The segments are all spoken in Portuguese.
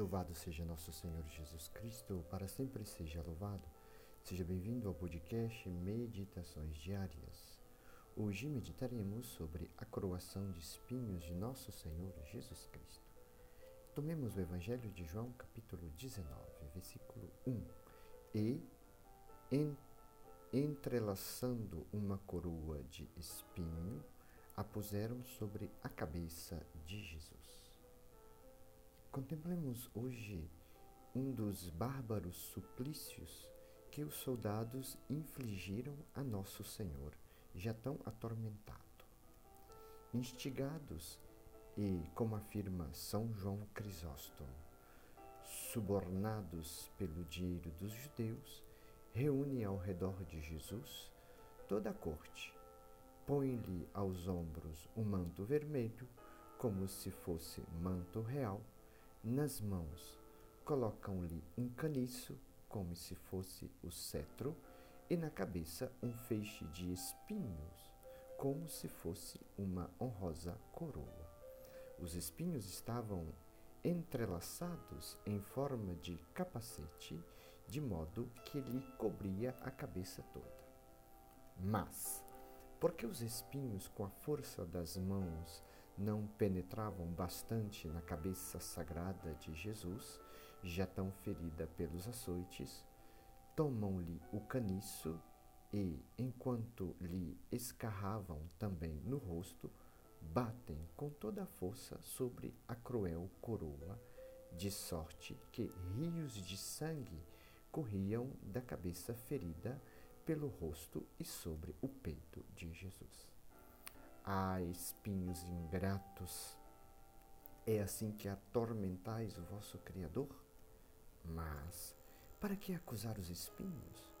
Louvado seja nosso Senhor Jesus Cristo, para sempre seja louvado. Seja bem-vindo ao podcast Meditações Diárias. Hoje meditaremos sobre a coroação de espinhos de nosso Senhor Jesus Cristo. Tomemos o Evangelho de João, capítulo 19, versículo 1. E, en, entrelaçando uma coroa de espinho, a puseram sobre a cabeça de Jesus. Contemplemos hoje um dos bárbaros suplícios que os soldados infligiram a Nosso Senhor, já tão atormentado. Instigados e, como afirma São João Crisóstomo, subornados pelo dinheiro dos judeus, reúne ao redor de Jesus toda a corte, põe-lhe aos ombros um manto vermelho, como se fosse manto real, nas mãos colocam-lhe um caniço, como se fosse o cetro, e na cabeça um feixe de espinhos, como se fosse uma honrosa coroa. Os espinhos estavam entrelaçados em forma de capacete, de modo que lhe cobria a cabeça toda. Mas, porque os espinhos, com a força das mãos, não penetravam bastante na cabeça sagrada de Jesus, já tão ferida pelos açoites, tomam-lhe o caniço e, enquanto lhe escarravam também no rosto, batem com toda a força sobre a cruel coroa, de sorte que rios de sangue corriam da cabeça ferida pelo rosto e sobre o peito de Jesus. Ah, espinhos ingratos! É assim que atormentais o vosso Criador? Mas, para que acusar os espinhos?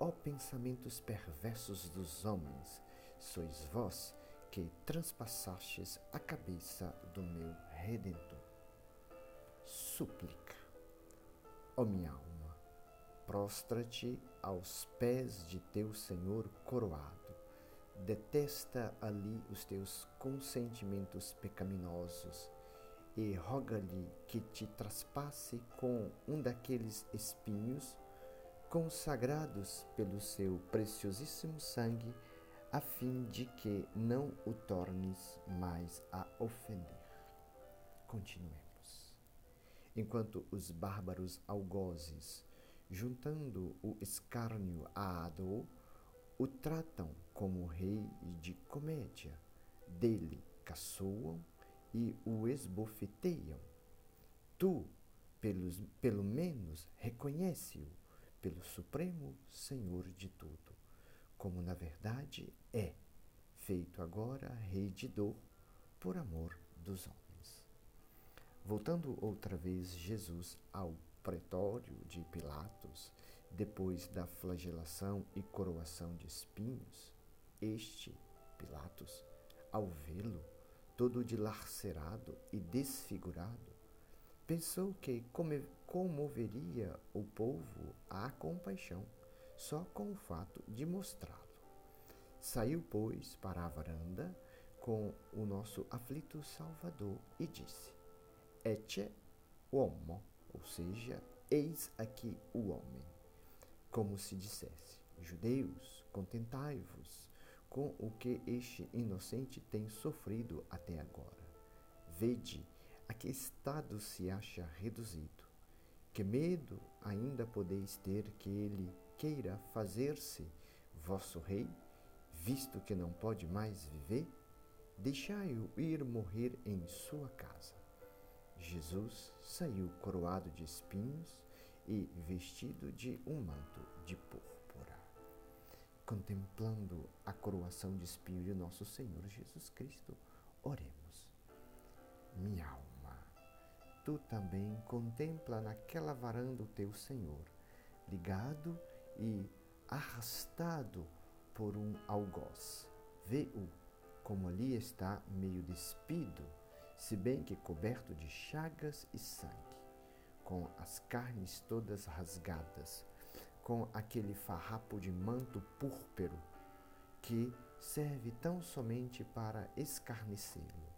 Ó pensamentos perversos dos homens, sois vós que transpassastes a cabeça do meu Redentor. Súplica. Ó minha alma, prostra-te aos pés de teu Senhor coroado detesta ali os teus consentimentos pecaminosos e roga-lhe que te traspasse com um daqueles espinhos consagrados pelo seu preciosíssimo sangue, a fim de que não o tornes mais a ofender. Continuemos. Enquanto os bárbaros algozes, juntando o escárnio à dor, o tratam como rei de comédia, dele caçoam e o esbofeteiam. Tu, pelos, pelo menos, reconhece-o pelo Supremo Senhor de tudo, como na verdade é, feito agora rei de dor por amor dos homens. Voltando outra vez Jesus ao pretório de Pilatos, depois da flagelação e coroação de espinhos, este, Pilatos, ao vê-lo, todo dilacerado e desfigurado, pensou que comoveria o povo à compaixão só com o fato de mostrá-lo. Saiu, pois, para a varanda com o nosso aflito Salvador e disse: Ecce homo, ou seja, eis aqui o homem como se dissesse: Judeus, contentai-vos com o que este inocente tem sofrido até agora. Vede a que estado se acha reduzido. Que medo ainda podeis ter que ele queira fazer-se vosso rei, visto que não pode mais viver? Deixai-o ir morrer em sua casa. Jesus saiu coroado de espinhos e vestido de um manto de púrpura. Contemplando a coroação de espinho de nosso Senhor Jesus Cristo, oremos. Minha alma, tu também contempla naquela varanda o teu Senhor, ligado e arrastado por um algoz. Vê-o como ali está meio despido, se bem que coberto de chagas e sangue com as carnes todas rasgadas, com aquele farrapo de manto púrpero que serve tão somente para escarnecê-lo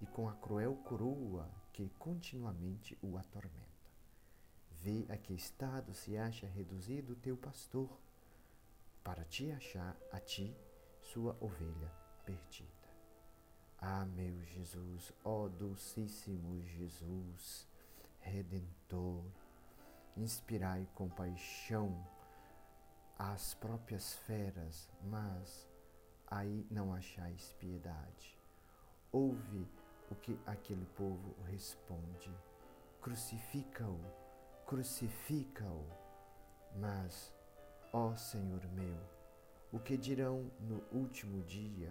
e com a cruel coroa que continuamente o atormenta. Vê a que estado se acha reduzido teu pastor, para te achar a ti, sua ovelha perdida. Ah, meu Jesus, ó oh, Dulcíssimo Jesus, Redentor, inspirai compaixão às próprias feras, mas aí não achais piedade. Ouve o que aquele povo responde: crucifica-o, crucifica-o. Mas, ó Senhor meu, o que dirão no último dia,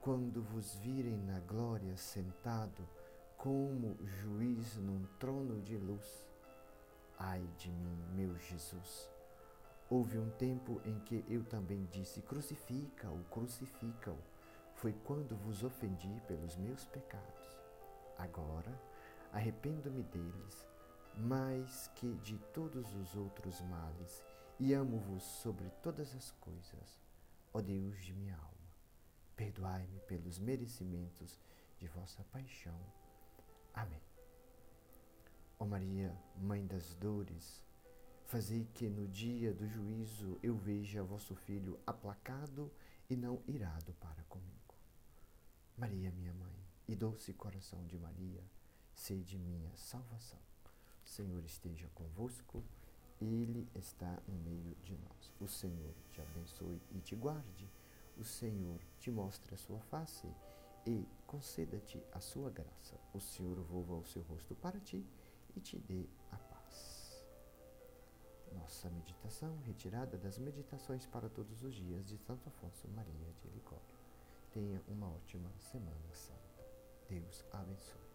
quando vos virem na glória sentado, como juiz num trono de luz? Ai de mim, meu Jesus! Houve um tempo em que eu também disse: crucifica-o, crucifica-o. Foi quando vos ofendi pelos meus pecados. Agora arrependo-me deles, mais que de todos os outros males, e amo-vos sobre todas as coisas, ó Deus de minha alma. Perdoai-me pelos merecimentos de vossa paixão. Amém. Ó Maria, Mãe das dores, Fazei que no dia do juízo eu veja vosso filho aplacado e não irado para comigo. Maria, minha mãe, e doce coração de Maria, sede minha salvação. O Senhor esteja convosco, Ele está no meio de nós. O Senhor te abençoe e te guarde. O Senhor te mostre a sua face e conceda-te a sua graça. O Senhor volva o seu rosto para ti e te dê a paz. Nossa meditação retirada das meditações para todos os dias de Santo Afonso Maria de Ligório. Tenha uma ótima Semana Santa. Deus abençoe.